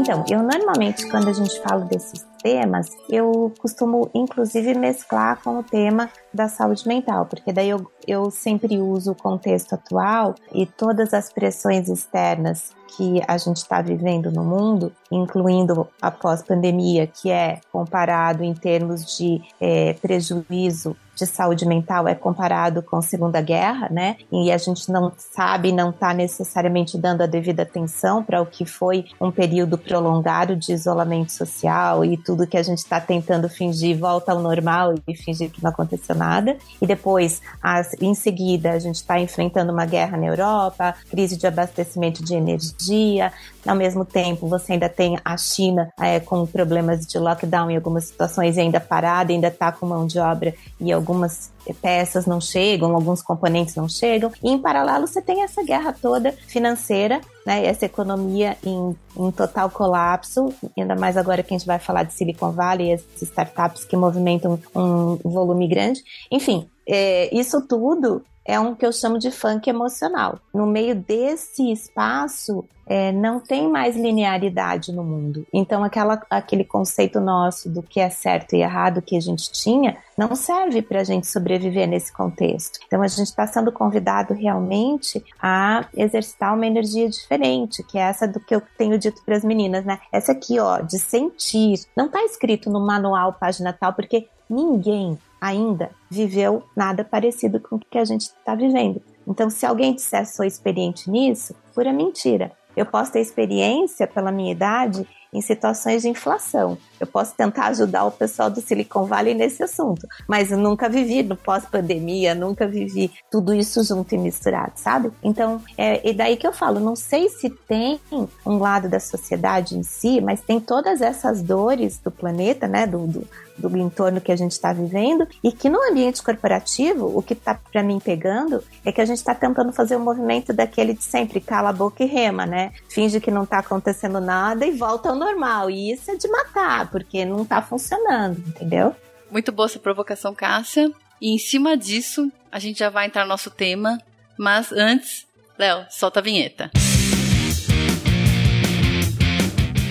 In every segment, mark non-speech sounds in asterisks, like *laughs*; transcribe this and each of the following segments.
Então, eu normalmente, quando a gente fala desses temas, eu costumo inclusive mesclar com o tema da saúde mental, porque daí eu, eu sempre uso o contexto atual e todas as pressões externas que a gente está vivendo no mundo, incluindo a pós-pandemia, que é comparado em termos de é, prejuízo de saúde mental é comparado com a Segunda Guerra, né? E a gente não sabe, não está necessariamente dando a devida atenção para o que foi um período prolongado de isolamento social e tudo que a gente está tentando fingir volta ao normal e fingir que não aconteceu nada. E depois, as, em seguida, a gente está enfrentando uma guerra na Europa, crise de abastecimento de energia. Ao mesmo tempo, você ainda tem a China é, com problemas de lockdown em algumas situações ainda parada, ainda está com mão de obra e algumas peças não chegam, alguns componentes não chegam. E em paralelo você tem essa guerra toda financeira, né? Essa economia em, em total colapso, ainda mais agora que a gente vai falar de Silicon Valley, as startups que movimentam um volume grande. Enfim, é, isso tudo é um que eu chamo de funk emocional. No meio desse espaço, é, não tem mais linearidade no mundo. Então, aquela, aquele conceito nosso do que é certo e errado que a gente tinha não serve para a gente sobreviver nesse contexto. Então, a gente está sendo convidado realmente a exercitar uma energia diferente, que é essa do que eu tenho dito para as meninas, né? Essa aqui, ó, de sentir. Não está escrito no manual página tal, porque ninguém ainda viveu nada parecido com o que a gente está vivendo. Então, se alguém disser sou experiente nisso, pura mentira. Eu posso ter experiência pela minha idade em situações de inflação. Eu posso tentar ajudar o pessoal do Silicon Valley nesse assunto, mas eu nunca vivi no pós-pandemia, nunca vivi tudo isso junto e misturado, sabe? Então, é e daí que eu falo, não sei se tem um lado da sociedade em si, mas tem todas essas dores do planeta, né, do, do do entorno que a gente está vivendo e que no ambiente corporativo, o que está para mim pegando é que a gente está tentando fazer o um movimento daquele de sempre, cala a boca e rema, né? Finge que não está acontecendo nada e volta ao normal. E isso é de matar, porque não está funcionando, entendeu? Muito boa essa provocação, Cássia. E em cima disso, a gente já vai entrar no nosso tema. Mas antes, Léo, solta a vinheta.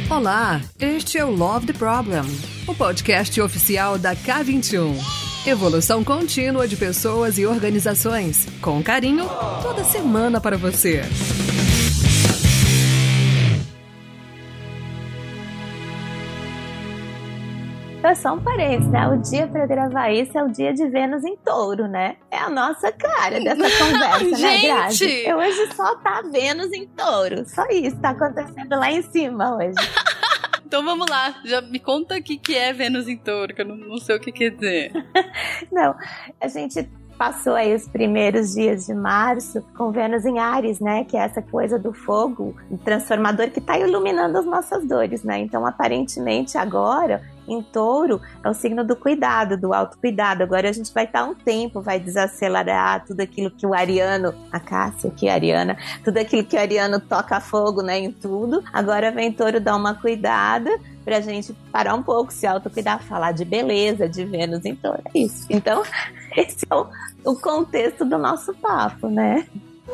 Olá, este é o Love the Problem, o podcast oficial da K21. Evolução contínua de pessoas e organizações, com carinho, toda semana para você. É só um parênteses, né? O dia para gravar isso é o dia de Vênus em touro, né? É a nossa cara dessa conversa, né, Grazi? Eu hoje só tá Vênus em touro. Só isso tá acontecendo lá em cima hoje. *laughs* Então vamos lá, já me conta o que, que é Vênus em touro, que eu não, não sei o que quer dizer. *laughs* não, a gente passou aí os primeiros dias de março com Vênus em Ares, né? Que é essa coisa do fogo transformador que está iluminando as nossas dores, né? Então, aparentemente, agora em touro é o signo do cuidado, do autocuidado. Agora a gente vai estar um tempo, vai desacelerar tudo aquilo que o Ariano, a Cássia, que é Ariana, tudo aquilo que o Ariano toca fogo, né, em tudo. Agora vem touro dar uma cuidada pra gente parar um pouco, se autocuidar, falar de beleza, de Vênus em touro. É isso. Então, *laughs* esse é o, o contexto do nosso papo, né?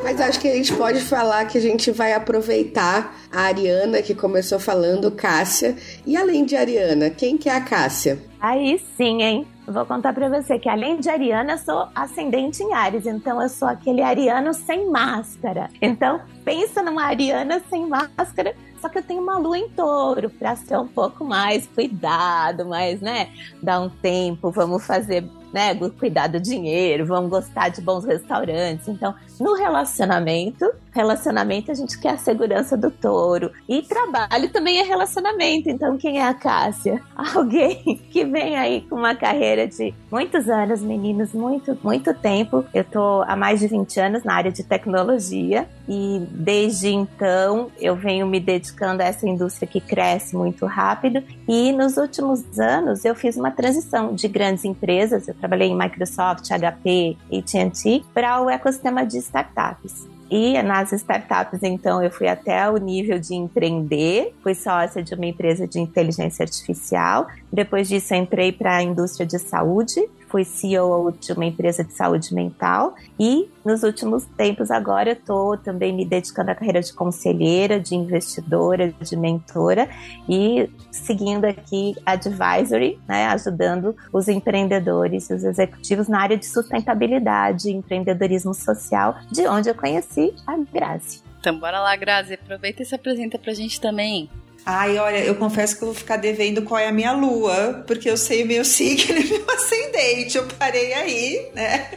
Mas acho que a gente pode falar que a gente vai aproveitar a Ariana, que começou falando, Cássia. E além de Ariana, quem que é a Cássia? Aí sim, hein? Vou contar pra você que além de Ariana, eu sou ascendente em Ares, então eu sou aquele ariano sem máscara. Então, pensa numa Ariana sem máscara, só que eu tenho uma lua em touro pra ser um pouco mais cuidado, mais, né? Dar um tempo, vamos fazer né, cuidar do dinheiro, vamos gostar de bons restaurantes. Então, no relacionamento, relacionamento a gente quer a segurança do touro. E trabalho também é relacionamento. Então, quem é a Cássia? *laughs* Alguém que vem aí com uma carreira de muitos anos, meninos, muito, muito tempo. Eu tô há mais de 20 anos na área de tecnologia e desde então eu venho me dedicando a essa indústria que cresce muito rápido. E nos últimos anos eu fiz uma transição de grandes empresas. Eu trabalhei em Microsoft, HP, AT&T para o ecossistema de startups. E nas startups, então, eu fui até o nível de empreender, fui sócia de uma empresa de inteligência artificial. Depois disso, entrei para a indústria de saúde, fui CEO de uma empresa de saúde mental e nos últimos tempos agora eu estou também me dedicando à carreira de conselheira, de investidora, de mentora e seguindo aqui advisory, né, ajudando os empreendedores e os executivos na área de sustentabilidade, empreendedorismo social, de onde eu conheci a Grazi. Então bora lá, Grazi, aproveita e se apresenta pra gente também. Ai, olha, eu confesso que eu vou ficar devendo qual é a minha lua, porque eu sei o meu *laughs* signo e meu ascendente. Eu parei aí, né?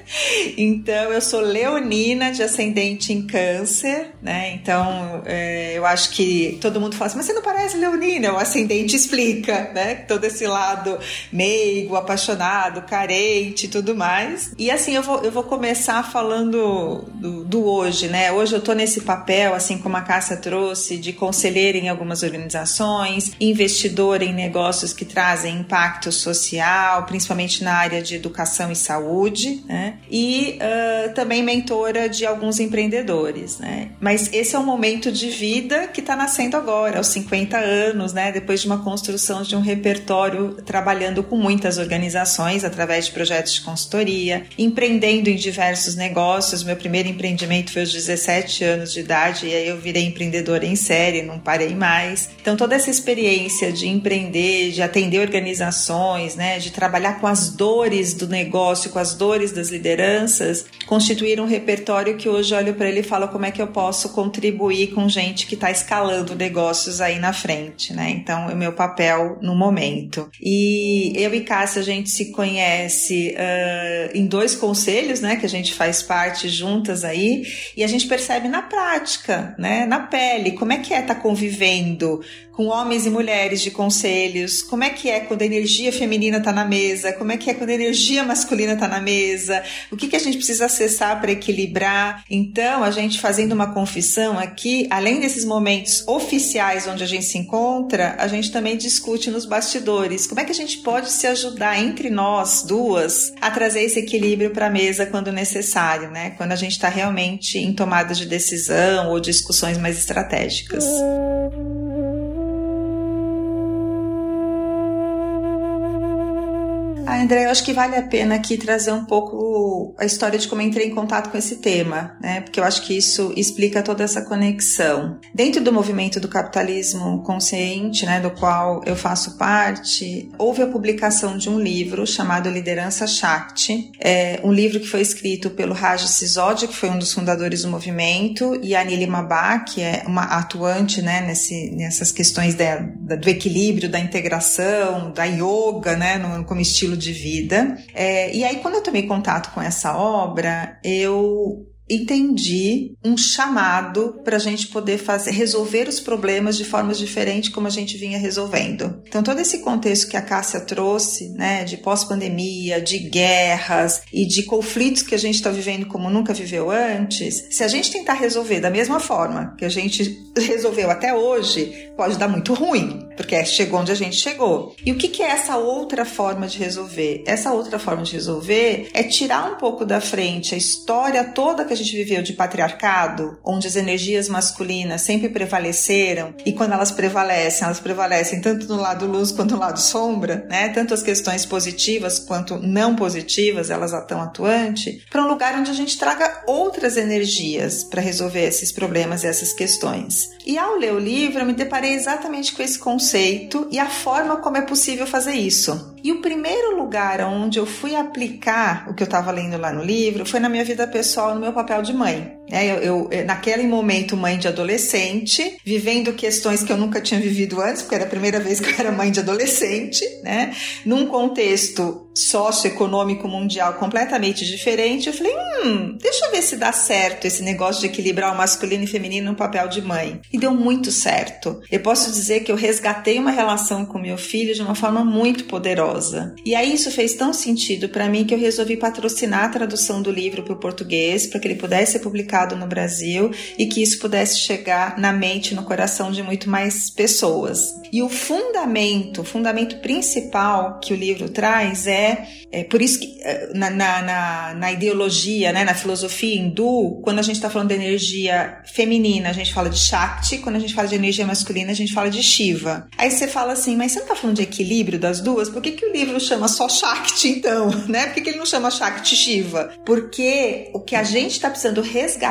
Então, eu sou leonina de ascendente em câncer, né? Então, é, eu acho que todo mundo fala assim, mas você não parece leonina? O ascendente explica, né? Todo esse lado meigo, apaixonado, carente e tudo mais. E assim, eu vou, eu vou começar falando do, do hoje, né? Hoje eu tô nesse papel, assim como a Cássia trouxe, de conselheira em algumas organizações organizações, investidor em negócios que trazem impacto social, principalmente na área de educação e saúde, né? E uh, também mentora de alguns empreendedores, né? Mas esse é um momento de vida que está nascendo agora, aos 50 anos, né? Depois de uma construção de um repertório trabalhando com muitas organizações através de projetos de consultoria, empreendendo em diversos negócios. Meu primeiro empreendimento foi aos 17 anos de idade e aí eu virei empreendedora em série, não parei mais. Então, toda essa experiência de empreender, de atender organizações, né, de trabalhar com as dores do negócio, com as dores das lideranças, constituir um repertório que hoje olho para ele e falo como é que eu posso contribuir com gente que está escalando negócios aí na frente, né? Então, é o meu papel no momento. E eu e Cássia, a gente se conhece uh, em dois conselhos, né, que a gente faz parte juntas aí, e a gente percebe na prática, né, na pele, como é que é estar tá convivendo com homens e mulheres de conselhos, como é que é quando a energia feminina está na mesa, como é que é quando a energia masculina está na mesa, o que, que a gente precisa acessar para equilibrar. Então, a gente fazendo uma confissão aqui, além desses momentos oficiais onde a gente se encontra, a gente também discute nos bastidores como é que a gente pode se ajudar entre nós duas a trazer esse equilíbrio para a mesa quando necessário, né? Quando a gente está realmente em tomada de decisão ou discussões mais estratégicas. Ah, André, eu acho que vale a pena aqui trazer um pouco a história de como entrei em contato com esse tema, né? Porque eu acho que isso explica toda essa conexão. Dentro do movimento do capitalismo consciente, né, do qual eu faço parte, houve a publicação de um livro chamado Liderança Shakti, é um livro que foi escrito pelo Raj Sisodia, que foi um dos fundadores do movimento, e a Nilima Ba, que é uma atuante, né, nesse, nessas questões da, do equilíbrio, da integração, da yoga, né, no, como estilo de vida. É, e aí, quando eu tomei contato com essa obra, eu entendi um chamado para a gente poder fazer resolver os problemas de formas diferentes como a gente vinha resolvendo. Então todo esse contexto que a Cássia trouxe, né, de pós-pandemia, de guerras e de conflitos que a gente está vivendo como nunca viveu antes, se a gente tentar resolver da mesma forma que a gente *laughs* resolveu até hoje, pode dar muito ruim, porque chegou onde a gente chegou. E o que, que é essa outra forma de resolver? Essa outra forma de resolver é tirar um pouco da frente a história toda que a gente viveu de patriarcado, onde as energias masculinas sempre prevaleceram, e quando elas prevalecem, elas prevalecem tanto no lado luz quanto no lado sombra, né? Tanto as questões positivas quanto não positivas, elas estão atuantes, para um lugar onde a gente traga outras energias para resolver esses problemas e essas questões. E ao ler o livro, eu me deparei exatamente com esse conceito e a forma como é possível fazer isso. E o primeiro lugar onde eu fui aplicar o que eu estava lendo lá no livro foi na minha vida pessoal, no meu papel de mãe. É, eu, eu, eh, naquele momento, mãe de adolescente, vivendo questões que eu nunca tinha vivido antes, porque era a primeira vez *laughs* que eu era mãe de adolescente, né? Num contexto socioeconômico mundial completamente diferente, eu falei, hum, deixa eu ver se dá certo esse negócio de equilibrar o masculino e feminino no papel de mãe. E deu muito certo. Eu posso dizer que eu resgatei uma relação com meu filho de uma forma muito poderosa. E aí isso fez tão sentido para mim que eu resolvi patrocinar a tradução do livro para o português, para que ele pudesse ser publicado no Brasil e que isso pudesse chegar na mente no coração de muito mais pessoas. E o fundamento, o fundamento principal que o livro traz é, é por isso que é, na, na, na, na ideologia, né, na filosofia hindu, quando a gente está falando de energia feminina, a gente fala de Shakti, quando a gente fala de energia masculina, a gente fala de Shiva. Aí você fala assim, mas você não está falando de equilíbrio das duas? Por que, que o livro chama só Shakti então? *laughs* Né? Por que, que ele não chama Shakti Shiva? Porque o que a gente está precisando resgatar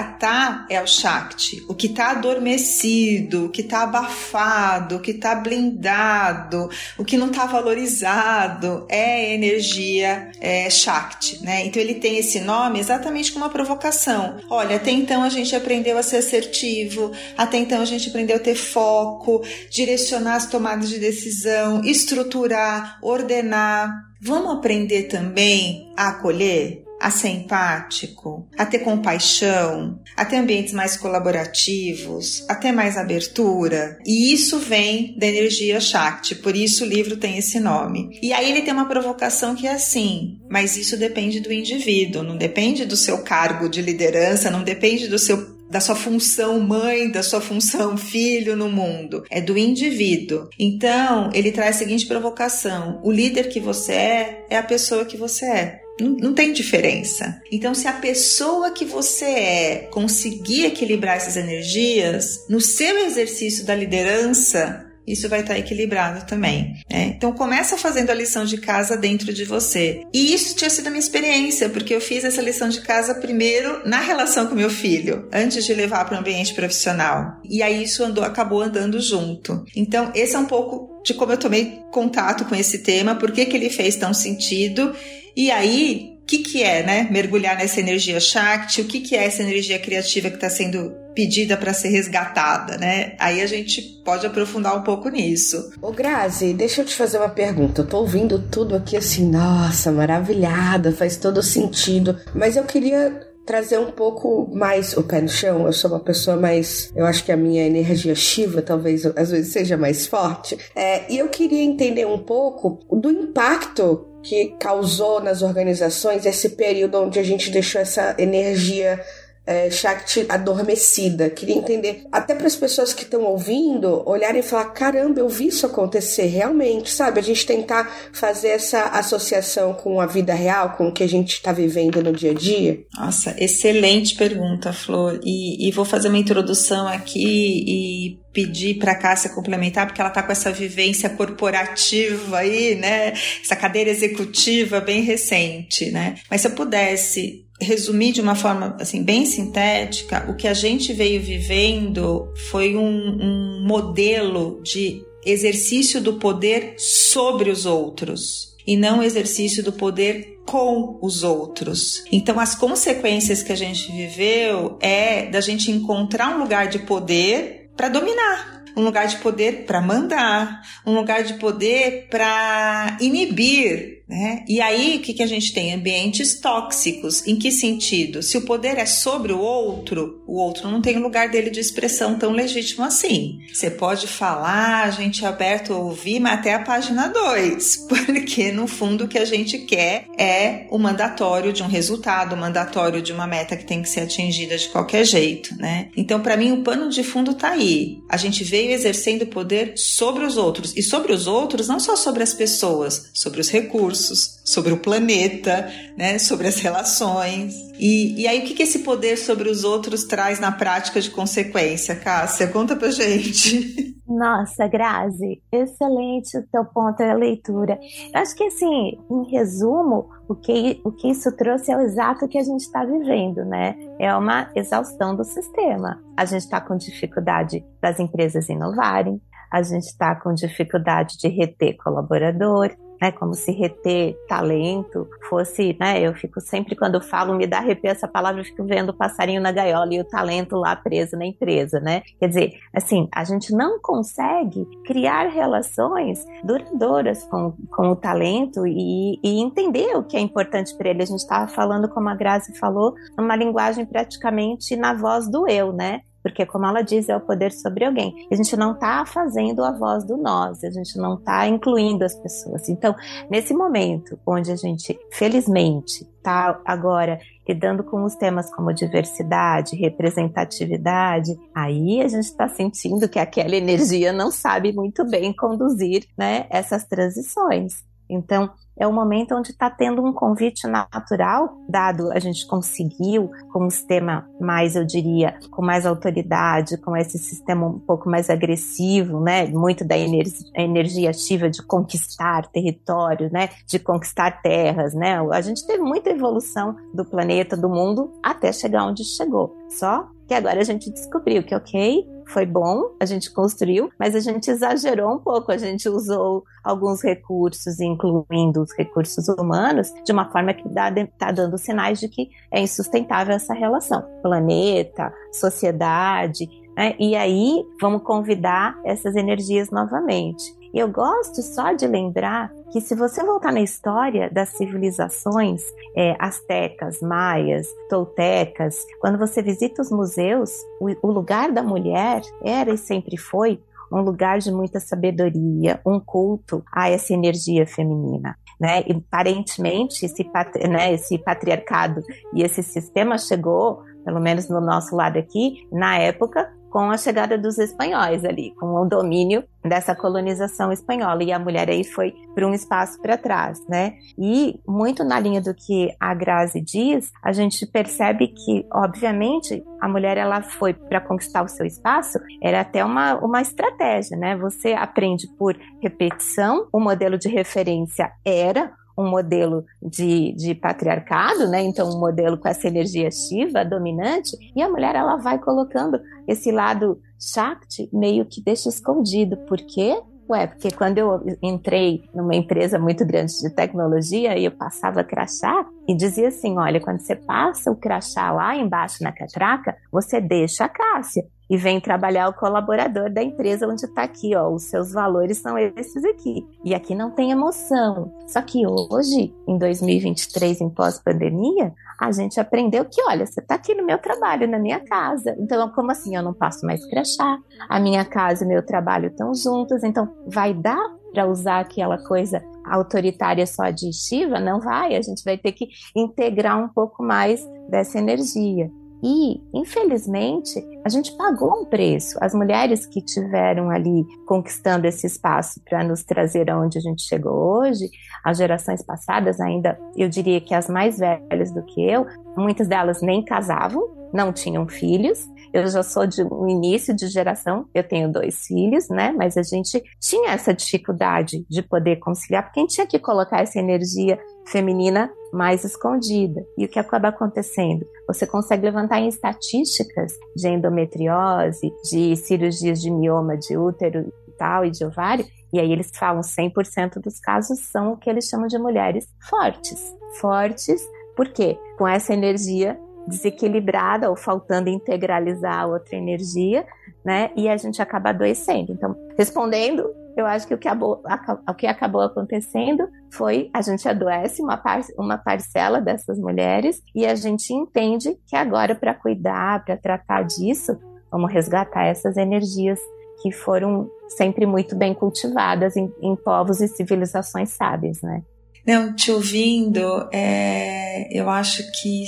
é o Shakti. O que está adormecido, o que está abafado, o que está blindado, o que não está valorizado é energia é, Shakti, né? Então ele tem esse nome exatamente como uma provocação. Olha, até então a gente aprendeu a ser assertivo, até então a gente aprendeu a ter foco, direcionar as tomadas de decisão, estruturar, ordenar. Vamos aprender também a acolher? A ser empático, a ter compaixão, a ter ambientes mais colaborativos, a ter mais abertura. E isso vem da energia Shakti, por isso o livro tem esse nome. E aí ele tem uma provocação que é assim, mas isso depende do indivíduo, não depende do seu cargo de liderança, não depende do seu da sua função mãe, da sua função filho no mundo, é do indivíduo. Então, ele traz a seguinte provocação: o líder que você é é a pessoa que você é. Não, não, tem diferença. Então, se a pessoa que você é conseguir equilibrar essas energias, no seu exercício da liderança, isso vai estar equilibrado também. Né? Então começa fazendo a lição de casa dentro de você. E isso tinha sido a minha experiência, porque eu fiz essa lição de casa primeiro na relação com meu filho, antes de levar para o ambiente profissional. E aí isso andou, acabou andando junto. Então esse é um pouco de como eu tomei contato com esse tema, por que, que ele fez tão sentido. E aí, o que, que é, né? Mergulhar nessa energia Shakti, o que, que é essa energia criativa que está sendo pedida para ser resgatada, né? Aí a gente pode aprofundar um pouco nisso. Ô Grazi, deixa eu te fazer uma pergunta. Eu tô ouvindo tudo aqui assim, nossa, maravilhada, faz todo sentido. Mas eu queria trazer um pouco mais o pé no chão. Eu sou uma pessoa mais. Eu acho que a minha energia Shiva talvez às vezes seja mais forte. É, e eu queria entender um pouco do impacto que causou nas organizações esse período onde a gente deixou essa energia é, Shakti adormecida. Queria entender, até para as pessoas que estão ouvindo, olharem e falar: caramba, eu vi isso acontecer realmente, sabe? A gente tentar fazer essa associação com a vida real, com o que a gente está vivendo no dia a dia. Nossa, excelente pergunta, Flor. E, e vou fazer uma introdução aqui e pedir para a Cássia complementar, porque ela está com essa vivência corporativa aí, né? Essa cadeira executiva bem recente, né? Mas se eu pudesse resumir de uma forma assim bem sintética, o que a gente veio vivendo foi um, um modelo de exercício do poder sobre os outros e não exercício do poder com os outros. Então, as consequências que a gente viveu é da gente encontrar um lugar de poder para dominar, um lugar de poder para mandar, um lugar de poder para inibir né? E aí, o que, que a gente tem? Ambientes tóxicos. Em que sentido? Se o poder é sobre o outro, o outro não tem lugar dele de expressão tão legítimo assim. Você pode falar, a gente é aberto a ouvir, mas até a página 2, *laughs* porque no fundo o que a gente quer é o mandatório de um resultado, o mandatório de uma meta que tem que ser atingida de qualquer jeito, né? Então, para mim, o pano de fundo tá aí. A gente veio exercendo poder sobre os outros. E sobre os outros, não só sobre as pessoas, sobre os recursos sobre o planeta, né, sobre as relações. E, e aí, o que, que esse poder sobre os outros traz na prática de consequência, Cássia? Conta pra gente. Nossa, Grazi, excelente o teu ponto da leitura. Eu acho que, assim, em resumo, o que, o que isso trouxe é o exato que a gente está vivendo, né? É uma exaustão do sistema. A gente está com dificuldade das empresas inovarem, a gente está com dificuldade de reter colaborador, né, como se reter talento fosse, né, eu fico sempre quando falo, me dá arrepio essa palavra, eu fico vendo o passarinho na gaiola e o talento lá preso na empresa, né? Quer dizer, assim, a gente não consegue criar relações duradouras com, com o talento e, e entender o que é importante para ele. A gente estava falando, como a Grazi falou, uma linguagem praticamente na voz do eu, né? Porque como ela diz, é o poder sobre alguém. A gente não está fazendo a voz do nós, a gente não está incluindo as pessoas. Então, nesse momento onde a gente, felizmente, está agora lidando com os temas como diversidade, representatividade, aí a gente está sentindo que aquela energia não sabe muito bem conduzir né, essas transições. Então, é o momento onde está tendo um convite natural, dado a gente conseguiu com um sistema mais, eu diria, com mais autoridade, com esse sistema um pouco mais agressivo, né? Muito da energia, energia ativa de conquistar território, né? De conquistar terras, né? A gente teve muita evolução do planeta, do mundo, até chegar onde chegou. Só que agora a gente descobriu que, ok, foi bom, a gente construiu, mas a gente exagerou um pouco, a gente usou alguns recursos, incluindo os recursos humanos, de uma forma que está dando sinais de que é insustentável essa relação. Planeta, sociedade, né? e aí vamos convidar essas energias novamente. Eu gosto só de lembrar que se você voltar na história das civilizações é, astecas, maias, toltecas, quando você visita os museus, o, o lugar da mulher era e sempre foi um lugar de muita sabedoria, um culto a essa energia feminina. Né? E aparentemente esse, né, esse patriarcado e esse sistema chegou, pelo menos no nosso lado aqui, na época com a chegada dos espanhóis ali, com o domínio dessa colonização espanhola. E a mulher aí foi para um espaço para trás, né? E muito na linha do que a Grazi diz, a gente percebe que, obviamente, a mulher ela foi para conquistar o seu espaço, era até uma, uma estratégia, né? Você aprende por repetição, o modelo de referência era um modelo de, de patriarcado, né? Então, um modelo com essa energia Shiva dominante, e a mulher ela vai colocando esse lado Shakti meio que deixa escondido. Por quê? Ué, porque quando eu entrei numa empresa muito grande de tecnologia e eu passava crachá e dizia assim: olha, quando você passa o crachá lá embaixo na catraca, você deixa a Cássia e vem trabalhar o colaborador da empresa onde está aqui, ó. Os seus valores são esses aqui. E aqui não tem emoção. Só que hoje, em 2023, em pós-pandemia, a gente aprendeu que, olha, você está aqui no meu trabalho, na minha casa. Então, como assim eu não posso mais crachar? A minha casa e meu trabalho estão juntos. Então, vai dar para usar aquela coisa autoritária só de Shiva? Não vai. A gente vai ter que integrar um pouco mais dessa energia. E, infelizmente, a gente pagou um preço. As mulheres que tiveram ali conquistando esse espaço para nos trazer aonde a gente chegou hoje, as gerações passadas, ainda eu diria que as mais velhas do que eu, muitas delas nem casavam, não tinham filhos. Eu já sou de um início de geração, eu tenho dois filhos, né? Mas a gente tinha essa dificuldade de poder conciliar, porque a gente tinha que colocar essa energia feminina mais escondida. E o que acaba acontecendo? Você consegue levantar em estatísticas de endometriose, de cirurgias de mioma de útero e tal, e de ovário, e aí eles falam 100% dos casos são o que eles chamam de mulheres fortes. Fortes, por quê? Com essa energia desequilibrada ou faltando integralizar a outra energia, né? E a gente acaba adoecendo. Então, respondendo, eu acho que o que, acabou, o que acabou acontecendo foi a gente adoece uma, par, uma parcela dessas mulheres e a gente entende que agora, para cuidar, para tratar disso, vamos resgatar essas energias que foram sempre muito bem cultivadas em, em povos e civilizações sábias, né? Não, te ouvindo, é, eu acho que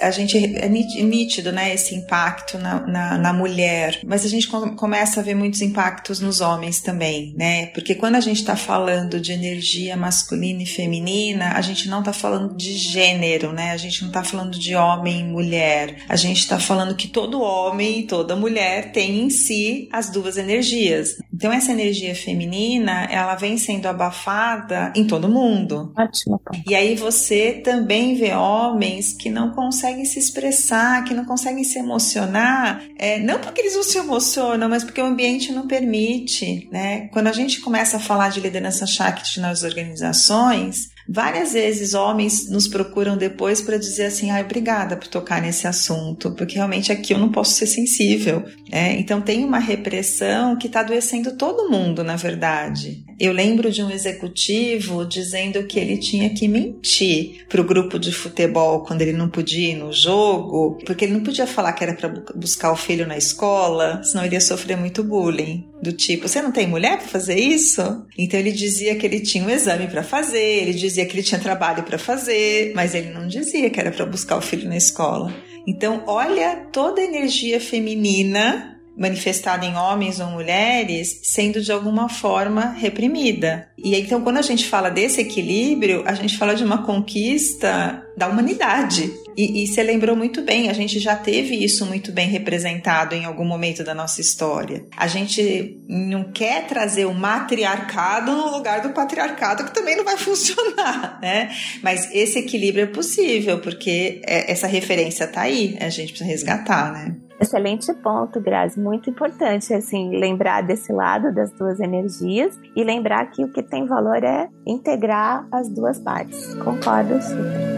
a gente é nítido, né, esse impacto na, na, na, mulher, mas a gente começa a ver muitos impactos nos homens também, né? Porque quando a gente está falando de energia masculina e feminina, a gente não está falando de gênero, né? A gente não está falando de homem e mulher. A gente está falando que todo homem e toda mulher tem em si as duas energias. Então essa energia feminina, ela vem sendo abafada em todo mundo. Ótimo. E aí você também vê homens que não conseguem se expressar, que não conseguem se emocionar, é, não porque eles não se emocionam, mas porque o ambiente não permite, né? Quando a gente começa a falar de liderança Shakti nas organizações, Várias vezes homens nos procuram depois para dizer assim: ai, obrigada por tocar nesse assunto, porque realmente aqui eu não posso ser sensível. Né? Então tem uma repressão que está adoecendo todo mundo, na verdade. Eu lembro de um executivo dizendo que ele tinha que mentir para o grupo de futebol quando ele não podia ir no jogo, porque ele não podia falar que era para buscar o filho na escola, senão ele ia sofrer muito bullying. Do tipo, você não tem mulher para fazer isso? Então ele dizia que ele tinha um exame para fazer, ele dizia que ele tinha trabalho para fazer, mas ele não dizia que era para buscar o filho na escola. Então, olha toda a energia feminina manifestada em homens ou mulheres sendo de alguma forma reprimida. E então, quando a gente fala desse equilíbrio, a gente fala de uma conquista da humanidade. E, e você lembrou muito bem, a gente já teve isso muito bem representado em algum momento da nossa história. A gente não quer trazer o matriarcado no lugar do patriarcado, que também não vai *laughs* funcionar, né? Mas esse equilíbrio é possível, porque é, essa referência tá aí, a gente precisa resgatar, né? Excelente ponto, Grazi. Muito importante, assim, lembrar desse lado das duas energias e lembrar que o que tem valor é integrar as duas partes. Concordo super.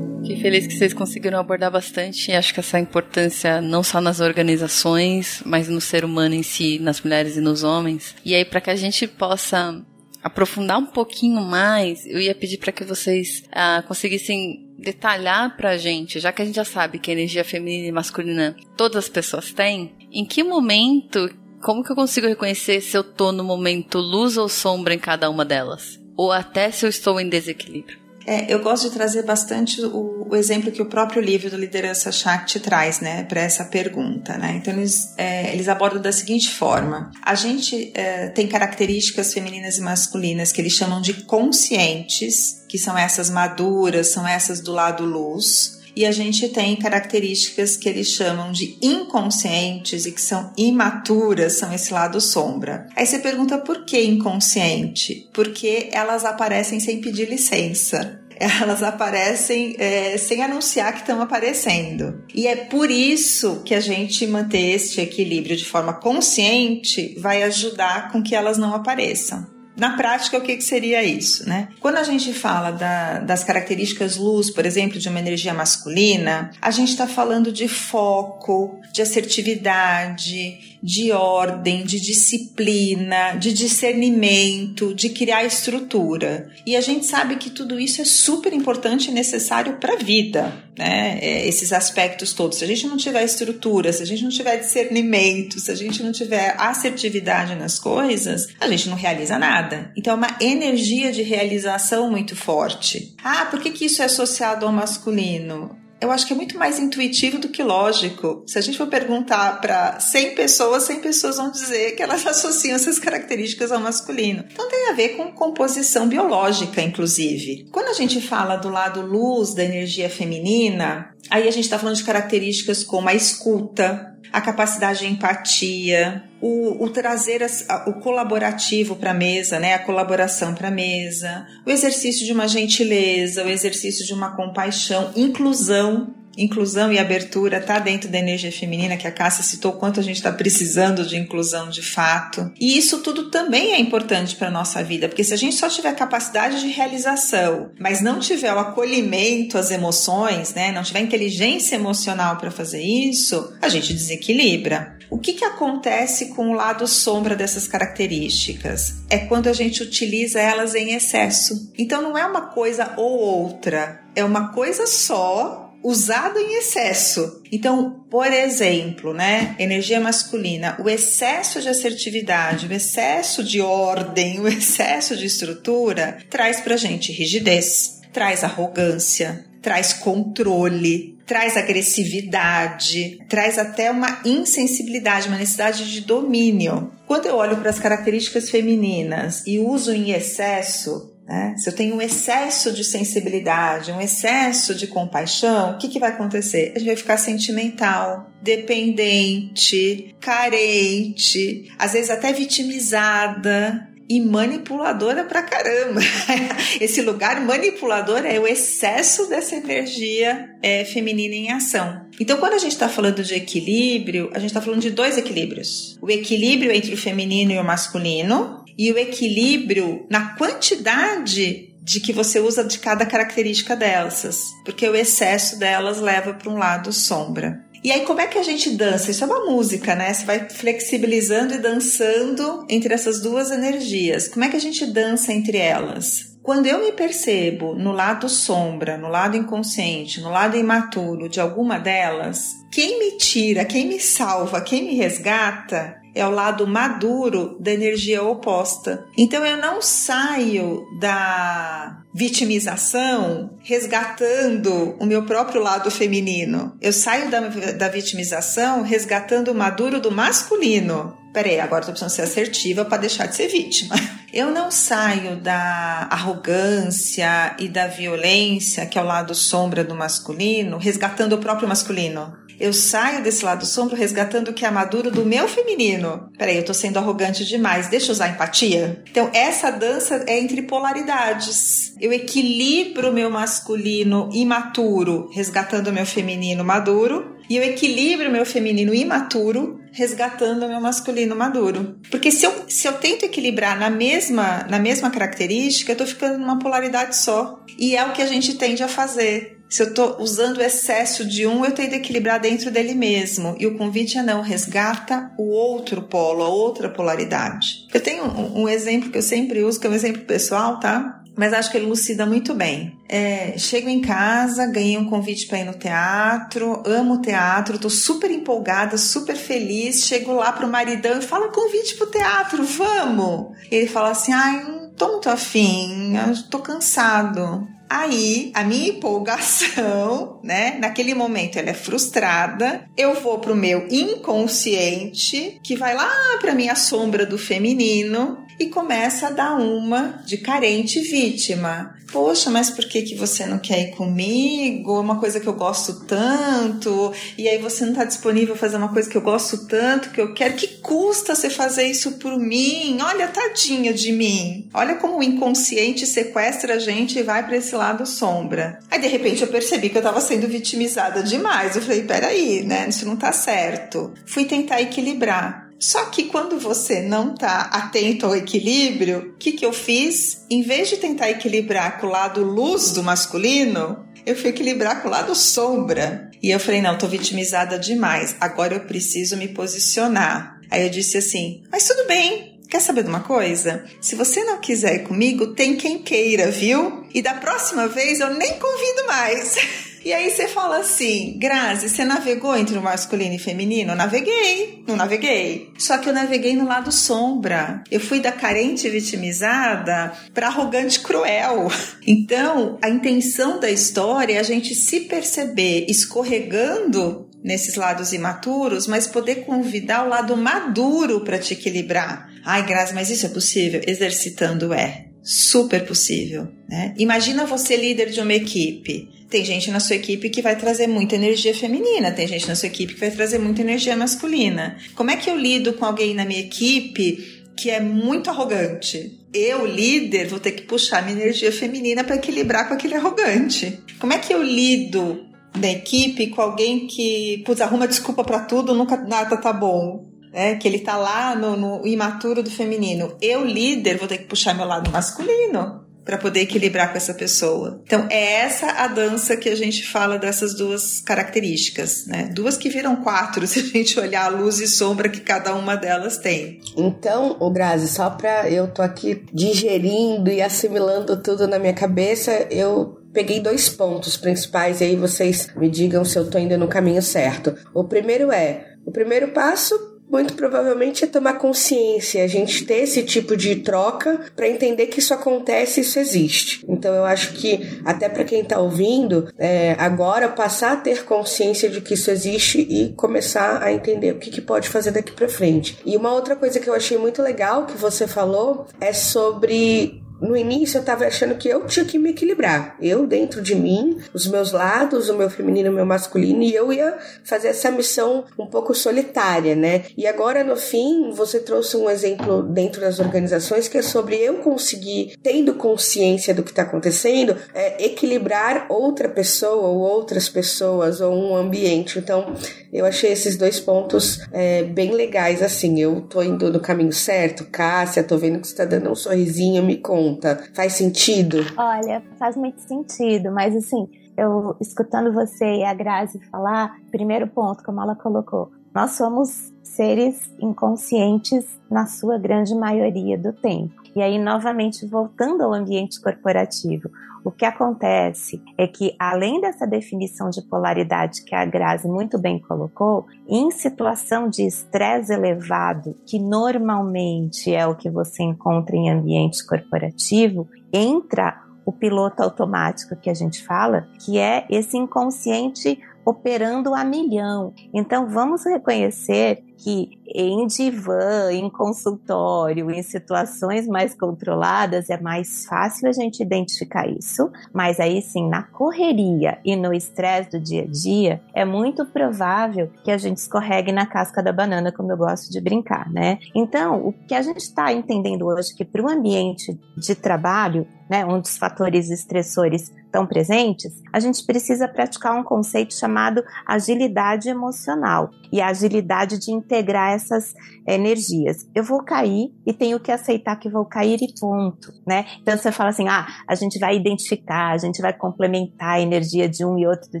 Feliz que vocês conseguiram abordar bastante. Acho que essa importância não só nas organizações, mas no ser humano em si, nas mulheres e nos homens. E aí, para que a gente possa aprofundar um pouquinho mais, eu ia pedir para que vocês ah, conseguissem detalhar pra gente, já que a gente já sabe que a energia feminina e masculina todas as pessoas têm, em que momento, como que eu consigo reconhecer se eu tô no momento luz ou sombra em cada uma delas? Ou até se eu estou em desequilíbrio? É, eu gosto de trazer bastante o, o, exemplo que o próprio livro do Liderança Shakti traz, né, para essa pergunta, né? Então eles, é, eles abordam da seguinte forma: a gente é, tem características femininas e masculinas que eles chamam de conscientes, que são essas maduras, são essas do lado luz, e a gente tem características que eles chamam de inconscientes e que são imaturas, são esse lado sombra. Aí você pergunta por que inconsciente? Porque elas aparecem sem pedir licença *laughs* elas aparecem é, sem anunciar que estão aparecendo. E é por isso que a gente manter este equilíbrio de forma consciente vai ajudar com que elas não apareçam. Na prática, o que, que seria isso, né? Quando a gente fala da, das características luz, por exemplo, de uma energia masculina, a gente está falando de foco, de assertividade, de ordem, de disciplina, de discernimento, de criar estrutura. E a gente sabe que tudo isso é super importante e necessário para a vida, né? É, esses aspectos todos. Se a gente não tiver estrutura, se a gente não tiver discernimento, se a gente não tiver assertividade nas coisas, a gente não realiza nada. Então é uma energia de realização muito forte. Ah, por que, que isso é associado ao masculino? Eu acho que é muito mais intuitivo do que lógico. Se a gente for perguntar para 100 pessoas, 100 pessoas vão dizer que elas *laughs* associam essas características ao masculino. Então tem a ver com composição biológica, inclusive. Quando a gente fala do lado luz da energia feminina, aí a gente está falando de características como a escuta, a capacidade de empatia, o, o trazer a, o colaborativo para a mesa, né? a colaboração para a mesa, o exercício de uma gentileza, o exercício de uma compaixão, inclusão inclusão e abertura está dentro da energia feminina, que a Cássia citou quanto a gente está precisando de inclusão de fato. E isso tudo também é importante para nossa vida, porque se a gente só tiver capacidade de realização, mas não tiver o acolhimento às emoções, né, não tiver inteligência emocional para fazer isso, a gente desequilibra. O que, que acontece com o lado sombra dessas características? É quando a gente utiliza elas em excesso. Então não é uma coisa ou outra, é uma coisa só usado em excesso. Então, por exemplo, né, energia masculina, o excesso de assertividade, o excesso de ordem, o *laughs* excesso de estrutura traz pra gente rigidez, traz arrogância, traz controle, traz agressividade, traz até uma insensibilidade, uma necessidade de domínio. Quando eu olho para as características femininas e uso em excesso, né? Se eu tenho um excesso de sensibilidade, um excesso de compaixão, o que, que vai acontecer? A gente vai ficar sentimental, dependente, carente, às vezes até vitimizada, e manipuladora pra caramba. *laughs* Esse lugar manipulador é o excesso dessa energia é, feminina em ação. Então, quando a gente está falando de equilíbrio, a gente está falando de dois equilíbrios: o equilíbrio entre o feminino e o masculino e o equilíbrio na quantidade de que você usa de cada característica dessas, porque o excesso delas leva para um lado sombra. E aí, como é que a gente dança? Isso é uma música, né? Você vai flexibilizando e dançando entre essas duas energias. Como é que a gente dança entre elas? Quando eu me percebo no lado sombra, no lado inconsciente, no lado imaturo de alguma delas, quem me tira, quem me salva, quem me resgata é o lado maduro da energia oposta. Então eu não saio da vitimização resgatando o meu próprio lado feminino. Eu saio da, da vitimização resgatando o maduro do masculino. Peraí, agora tô precisando ser assertiva para deixar de ser vítima. Eu não saio da arrogância e da violência, que é o lado sombra do masculino, resgatando o próprio masculino eu saio desse lado sombro resgatando o que é maduro do meu feminino. Peraí, eu tô sendo arrogante demais, deixa eu usar empatia. Então, essa dança é entre polaridades. Eu equilibro meu masculino imaturo, resgatando o meu feminino maduro, e eu equilibro meu feminino imaturo, resgatando o meu masculino maduro. Porque se eu, se eu tento equilibrar na mesma, na mesma característica, eu tô ficando numa polaridade só. E é o que a gente tende a fazer. Se eu estou usando o excesso de um, eu tenho que equilibrar dentro dele mesmo. E o convite é não, resgata o outro polo, a outra polaridade. Eu tenho um, um exemplo que eu sempre uso, que é um exemplo pessoal, tá? Mas acho que ele lucida muito bem. É, chego em casa, ganhei um convite para ir no teatro, amo teatro, tô super empolgada, super feliz. Chego lá pro maridão e falo: convite pro teatro, vamos! E ele fala assim: ai, não tô muito afim, tô cansado. Aí, a minha empolgação, *laughs* né? Naquele momento ela é frustrada. Eu vou pro meu inconsciente, que vai lá pra minha sombra do feminino e começa a dar uma de carente vítima. Poxa, mas por que, que você não quer ir comigo? É uma coisa que eu gosto tanto, e aí você não está disponível a fazer uma coisa que eu gosto tanto, que eu quero. Que custa você fazer isso por mim? Olha, tadinha de mim. Olha como o inconsciente sequestra a gente e vai para esse lado sombra. Aí de repente eu percebi que eu estava sendo vitimizada demais. Eu falei, peraí, né? Isso não tá certo. Fui tentar equilibrar. Só que quando você não está atento ao equilíbrio, o que, que eu fiz? Em vez de tentar equilibrar com o lado luz do masculino, eu fui equilibrar com o lado sombra. E eu falei: não, tô vitimizada demais, agora eu preciso me posicionar. Aí eu disse assim: mas tudo bem, Quer saber de uma coisa? Se você não quiser ir comigo, tem quem queira, viu? E da próxima vez eu nem convido mais. *laughs* E aí você fala assim, Grazi, você navegou entre o masculino e feminino? Naveguei, não naveguei. Só que eu naveguei no lado sombra. Eu fui da carente vitimizada para arrogante cruel. *laughs* Então, a intenção da história é a gente se perceber escorregando nesses lados imaturos, mas poder convidar o lado maduro para te equilibrar. Ai, Grazi, mas isso é possível? Exercitando é super possível. Né? Imagina você líder de uma equipe. Tem gente na sua equipe que vai trazer muita energia feminina, tem gente na sua equipe que vai trazer muita energia masculina. Como é que eu lido com alguém na minha equipe que é muito arrogante? Eu, líder, vou ter que puxar minha energia feminina para equilibrar com aquele arrogante. Como é que eu lido na equipe com alguém que, putz, arruma desculpa para tudo, nunca nada tá bom? É, que ele tá lá no, no imaturo do feminino. Eu, líder, vou ter que puxar meu lado masculino para poder equilibrar com essa pessoa. Então, é essa a dança que a gente fala dessas duas características, né? Duas que viram quatro, *laughs* se a gente olhar a luz e sombra que cada uma delas tem. Então, o Grazi, só para eu tô aqui digerindo e assimilando tudo na minha cabeça, eu peguei dois pontos principais e aí vocês me digam se eu tô indo no caminho certo. O primeiro é, o primeiro passo muito provavelmente é tomar consciência, a gente ter esse tipo de troca para entender que isso acontece, isso existe. Então eu acho que até para quem está ouvindo, é, agora passar a ter consciência de que isso existe e começar a entender o que, que pode fazer daqui para frente. E uma outra coisa que eu achei muito legal que você falou é sobre no início eu tava achando que eu tinha que me equilibrar. Eu dentro de mim, os meus lados, o meu feminino o meu masculino, e eu ia fazer essa missão um pouco solitária, né? E agora no fim, você trouxe um exemplo dentro das organizações que é sobre eu conseguir, tendo consciência do que está acontecendo, é, equilibrar outra pessoa ou outras pessoas ou um ambiente. Então, eu achei esses dois pontos é, bem legais, assim. Eu tô indo no caminho certo, Cássia, tô vendo que você tá dando um sorrisinho, me conta. Faz sentido? Olha, faz muito sentido, mas assim, eu escutando você e a Grazi falar, primeiro ponto, como ela colocou, nós somos seres inconscientes na sua grande maioria do tempo. E aí, novamente, voltando ao ambiente corporativo, o que acontece é que, além dessa definição de polaridade que a Grazi muito bem colocou, em situação de estresse elevado, que normalmente é o que você encontra em ambiente corporativo, entra o piloto automático que a gente fala, que é esse inconsciente operando a milhão. Então vamos reconhecer que em divã, em consultório, em situações mais controladas, é mais fácil a gente identificar isso, mas aí sim, na correria e no estresse do dia a dia, é muito provável que a gente escorregue na casca da banana, como eu gosto de brincar, né? Então, o que a gente está entendendo hoje é que para o ambiente de trabalho, né, um dos fatores estressores estão presentes, a gente precisa praticar um conceito chamado agilidade emocional. E a agilidade de integrar essas energias. Eu vou cair e tenho que aceitar que vou cair e ponto, né? Então você fala assim: "Ah, a gente vai identificar, a gente vai complementar a energia de um e outro do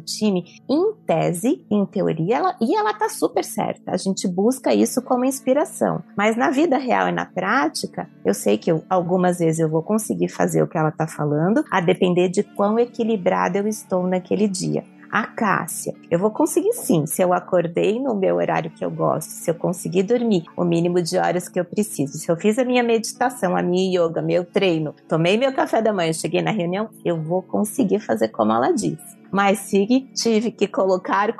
time". Em tese, em teoria, ela, e ela tá super certa. A gente busca isso como inspiração. Mas na vida real e na prática, eu sei que eu, algumas vezes eu vou conseguir fazer o que ela tá falando, a depender de quão equilibrada eu estou naquele dia a Cássia. Eu vou conseguir sim, se eu acordei no meu horário que eu gosto, se eu conseguir dormir o mínimo de horas que eu preciso, se eu fiz a minha meditação, a minha yoga, meu treino, tomei meu café da manhã, cheguei na reunião, eu vou conseguir fazer como ela disse mas sim tive que colocar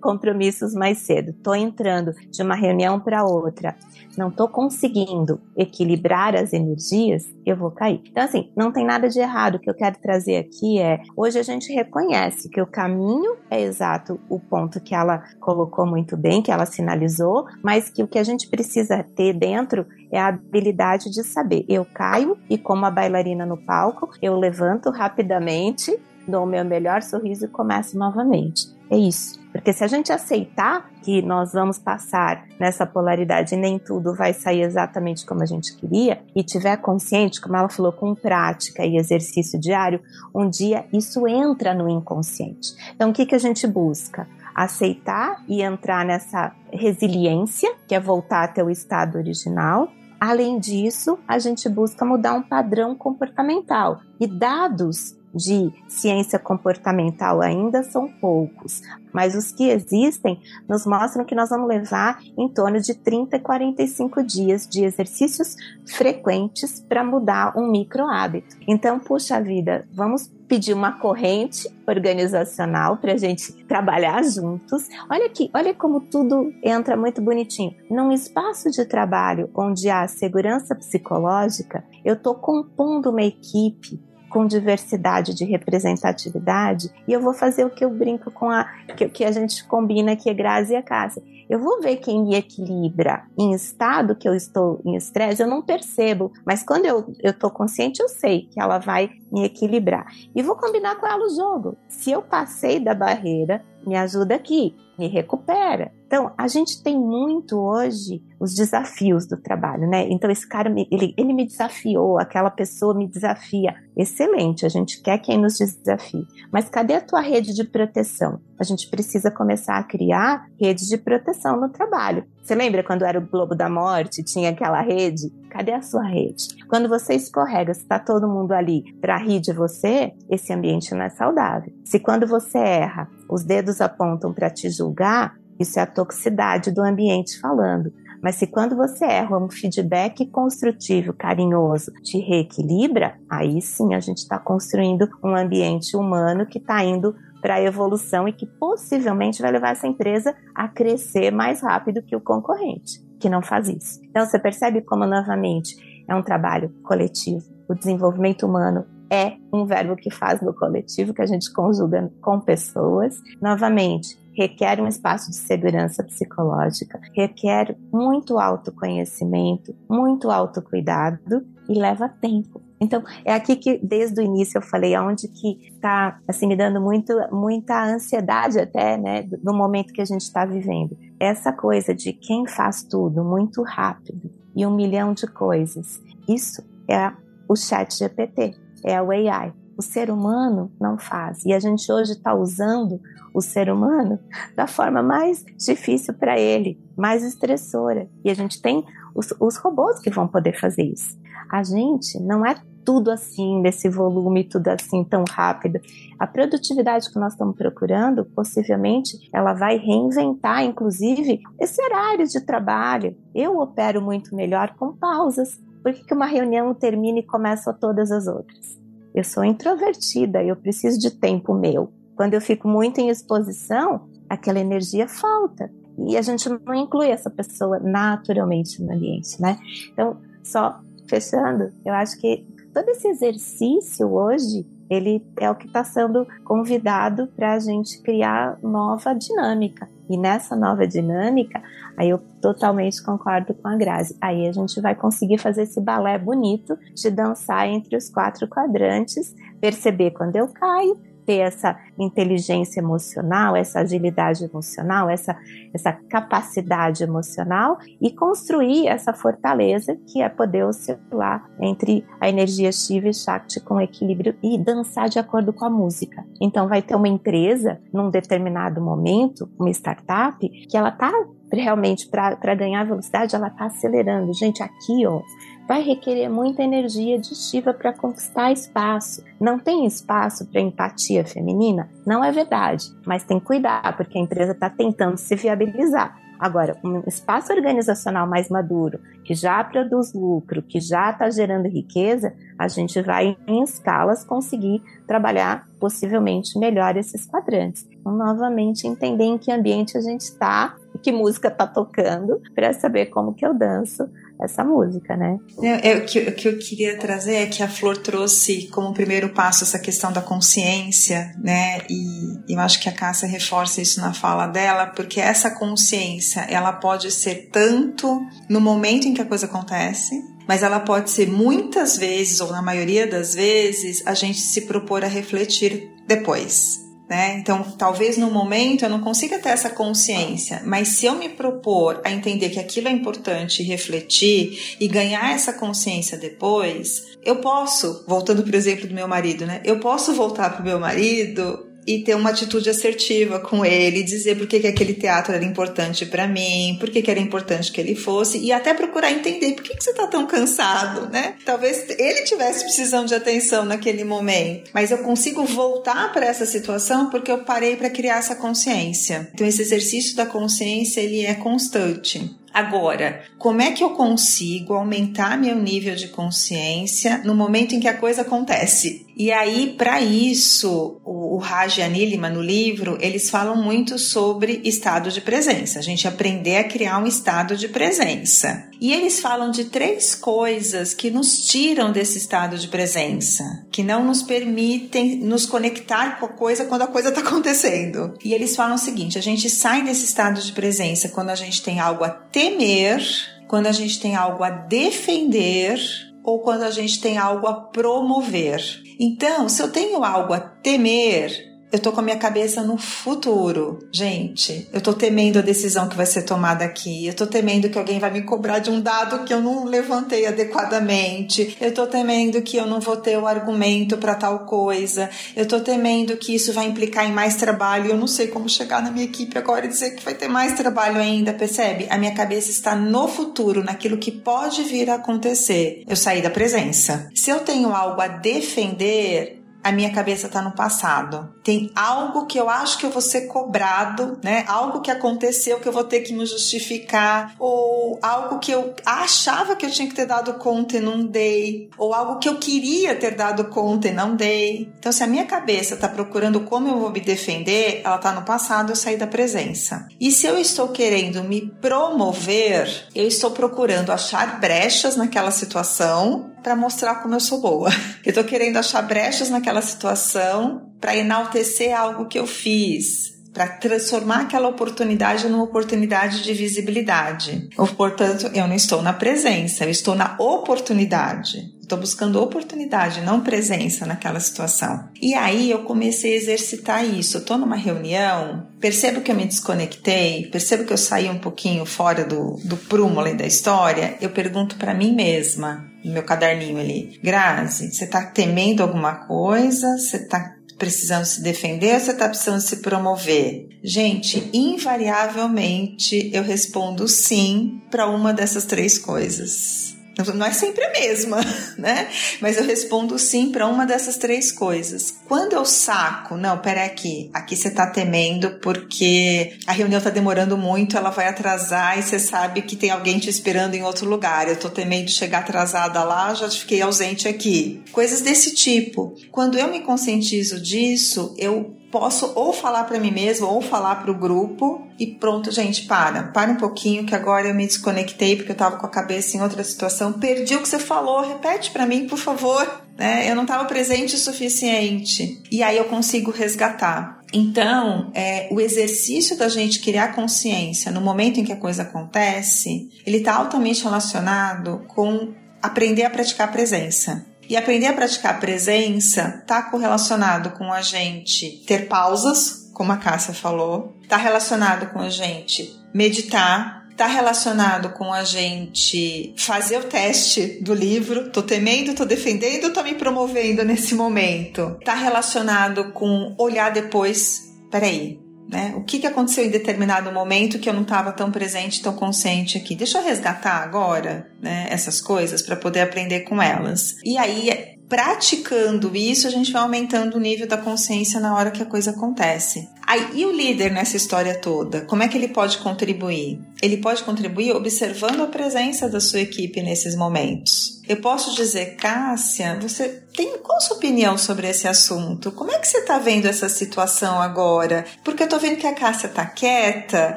compromissos mais cedo. Estou entrando de uma reunião para outra, não estou conseguindo equilibrar as energias, eu vou cair. Então, assim, não tem nada de errado. O que eu quero trazer aqui é: hoje a gente reconhece que o caminho é exato o ponto que ela colocou muito bem, que ela sinalizou, mas que o que a gente precisa ter dentro é a habilidade de saber. Eu caio e, como a bailarina no palco, eu levanto rapidamente dou o meu melhor sorriso e começo novamente. É isso. Porque se a gente aceitar que nós vamos passar nessa polaridade e nem tudo vai sair exatamente como a gente queria, e tiver consciente, como ela falou, com prática e exercício diário, um dia isso entra no inconsciente. Então, o que, que a gente busca? Aceitar e entrar nessa resiliência, que é voltar até o estado original, Além disso, a gente busca mudar um padrão comportamental. E dados de ciência comportamental ainda são poucos, mas os que existem nos mostram que nós vamos levar em torno de 30 e 45 dias de exercícios frequentes para mudar um micro hábito. Então, puxa vida, vamos pedir uma corrente organizacional para a gente trabalhar juntos. Olha aqui, olha como tudo entra muito bonitinho. Num espaço de trabalho onde há segurança psicológica, eu estou compondo uma equipe com diversidade de representatividade, e eu vou fazer o que eu brinco com a que, que a gente combina aqui, Grazi e a Cássia. Eu vou ver quem me equilibra em estado que eu estou em estresse, eu não percebo, mas quando eu estou consciente, eu sei que ela vai me equilibrar. E vou combinar com ela o jogo. Se eu passei da barreira, me ajuda aqui, me recupera. Então, a gente tem muito hoje os desafios do trabalho, né? Então, esse cara, me, ele, ele me desafiou, aquela pessoa me desafia. Excelente, a gente quer quem nos desafie. Mas cadê a tua rede de proteção? A gente precisa começar a criar redes de proteção no trabalho. Você lembra quando era o Globo da Morte, tinha aquela rede? Cadê a sua rede? Quando você escorrega, se está todo mundo ali para rir de você, esse ambiente não é saudável. Se quando você erra, os dedos apontam para te julgar, isso é a toxicidade do ambiente falando. Mas se quando você erra um feedback construtivo, carinhoso, te reequilibra, aí sim a gente está construindo um ambiente humano que está indo para a evolução e que possivelmente vai levar essa empresa a crescer mais rápido que o concorrente, que não faz isso. Então você percebe como novamente é um trabalho coletivo o desenvolvimento humano é um verbo que faz no coletivo, que a gente conjuga com pessoas. Novamente, requer um espaço de segurança psicológica, requer muito autoconhecimento, muito autocuidado e leva tempo. Então, é aqui que desde o início eu falei aonde que está assim me dando muito muita ansiedade até, né, no momento que a gente está vivendo. Essa coisa de quem faz tudo muito rápido e um milhão de coisas. Isso é o chat GPT, é o AI. O ser humano não faz. E a gente hoje está usando o ser humano da forma mais difícil para ele, mais estressora. E a gente tem os, os robôs que vão poder fazer isso. A gente não é tudo assim, nesse volume, tudo assim tão rápido. A produtividade que nós estamos procurando, possivelmente, ela vai reinventar, inclusive, esse horário de trabalho. Eu opero muito melhor com pausas. Por que, que uma reunião termina e começa todas as outras? Eu sou introvertida, eu preciso de tempo meu. Quando eu fico muito em exposição, aquela energia falta. E a gente não inclui essa pessoa naturalmente no ambiente, né? Então, só fechando, eu acho que todo esse exercício hoje ele é o que está sendo convidado para a gente criar nova dinâmica. E nessa nova dinâmica, aí eu totalmente concordo com a Grazi. Aí a gente vai conseguir fazer esse balé bonito de dançar entre os quatro quadrantes, perceber quando eu caio, ter essa inteligência emocional, essa agilidade emocional, essa, essa capacidade emocional e construir essa fortaleza que é poder oscilar entre a energia Shiva e Shakti com equilíbrio e dançar de acordo com a música. Então vai ter uma empresa num determinado momento, uma startup, que ela tá realmente para ganhar velocidade, ela tá acelerando. Gente, aqui, ó, vai requerer muita energia de Shiva para conquistar espaço. Não tem espaço para empatia feminina? Não é verdade, mas tem que cuidar, porque a empresa está tentando se viabilizar. Agora, um espaço organizacional mais maduro, que já produz lucro, que já está gerando riqueza, a gente vai em escalas conseguir trabalhar possivelmente melhor esses quadrantes. Então, novamente, entender em que ambiente a gente está, que música está tocando, para saber como que eu danço essa música, né? É, é, o, que, o que eu queria trazer é que a Flor trouxe como primeiro passo essa questão da consciência, né? E eu acho que a Cássia reforça isso na fala dela, porque essa consciência, ela pode ser tanto no momento em que a coisa acontece, mas ela pode ser muitas vezes, ou na maioria das vezes, a gente se propor a refletir depois. Né? Então, talvez no momento eu não consiga ter essa consciência, mas se eu me propor a entender que aquilo é importante, refletir e ganhar essa consciência depois, eu posso, voltando para o exemplo do meu marido, né? Eu posso voltar para o meu marido e ter uma atitude assertiva com ele, dizer por que, que aquele teatro era importante para mim, por que, que era importante que ele fosse, e até procurar entender por que, que você tá tão cansado, né? Talvez ele tivesse precisando de atenção naquele momento, mas eu consigo voltar para essa situação porque eu parei para criar essa consciência. Então esse exercício da consciência ele é constante. Agora, como é que eu consigo aumentar meu nível de consciência no momento em que a coisa acontece? E aí, para isso, o, o Raj e a Nilima, no livro, eles falam muito sobre estado de presença, a gente aprender a criar um estado de presença. E eles falam de três coisas que nos tiram desse estado de presença, que não nos permitem nos conectar com a coisa quando a coisa está acontecendo. E eles falam o seguinte: a gente sai desse estado de presença quando a gente tem algo a temer, quando a gente tem algo a defender ou quando a gente tem algo a promover. Então, se eu tenho algo a temer, eu tô com a minha cabeça no futuro. Gente, eu tô temendo a decisão que vai ser tomada aqui. Eu tô temendo que alguém vai me cobrar de um dado que eu não levantei adequadamente. Eu tô temendo que eu não vou ter o argumento para tal coisa. Eu tô temendo que isso vai implicar em mais trabalho. Eu não sei como chegar na minha equipe agora e dizer que vai ter mais trabalho ainda, percebe? A minha cabeça está no futuro, naquilo que pode vir a acontecer. Eu saí da presença. Se eu tenho algo a defender, a minha cabeça tá no passado. Tem algo que eu acho que eu vou ser cobrado, né? Algo que aconteceu que eu vou ter que me justificar, ou algo que eu achava que eu tinha que ter dado conta e não dei, ou algo que eu queria ter dado conta e não dei. Então, se a minha cabeça tá procurando como eu vou me defender, ela tá no passado, eu saí da presença. E se eu estou querendo me promover, eu estou procurando achar brechas naquela situação para mostrar como eu sou boa. *laughs* Eu tô querendo achar brechas naquela situação para enaltecer algo que eu fiz, para transformar aquela oportunidade numa oportunidade de visibilidade. Portanto, eu não estou na presença, eu estou na oportunidade. Estou buscando oportunidade, não presença naquela situação. E aí eu comecei a exercitar isso. Estou numa reunião, percebo que eu me desconectei, percebo que eu saí um pouquinho fora do, do prumo além da história. Eu pergunto para mim mesma, no meu caderninho ali, Grazi, você está temendo alguma coisa? Você está precisando se defender ou você está precisando se promover? Gente, invariavelmente eu respondo sim para uma dessas três coisas. Não é sempre a mesma, *laughs* né? Mas eu respondo sim para uma dessas três coisas. Quando eu saco, não, pera aqui, aqui você tá temendo porque a reunião tá demorando muito, ela vai atrasar e você sabe que tem alguém te esperando em outro lugar. Eu tô temendo chegar atrasada lá, já fiquei ausente aqui. Coisas desse tipo. Quando eu me conscientizo disso, eu posso ou falar para mim mesmo ou falar para o grupo e pronto, gente, para. Para um pouquinho que agora eu me desconectei porque eu estava com a cabeça em outra situação. Perdi o que você falou, repete para mim, por favor. Né? Eu não estava presente o suficiente. E aí eu consigo resgatar. Então, é, o exercício da gente criar consciência no momento em que a coisa acontece, ele está altamente relacionado com aprender a praticar a presença. E aprender a praticar a presença está correlacionado com a gente ter pausas, como a Cássia falou, está relacionado com a gente meditar, está relacionado com a gente fazer o teste do livro, tô temendo, tô defendendo, tô me promovendo nesse momento. Está relacionado com olhar depois, peraí, né? O que, que aconteceu em determinado momento que eu não estava tão presente, tão consciente aqui? Deixa eu resgatar agora né, essas coisas para poder aprender com elas. E aí, praticando isso, a gente vai aumentando o nível da consciência na hora que a coisa acontece. Aí, e o líder nessa história toda? Como é que ele pode contribuir? Ele pode contribuir observando a presença da sua equipe nesses momentos. Eu posso dizer, Cássia, você tem qual a sua opinião sobre esse assunto? Como é que você está vendo essa situação agora? Porque eu estou vendo que a Cássia está quieta,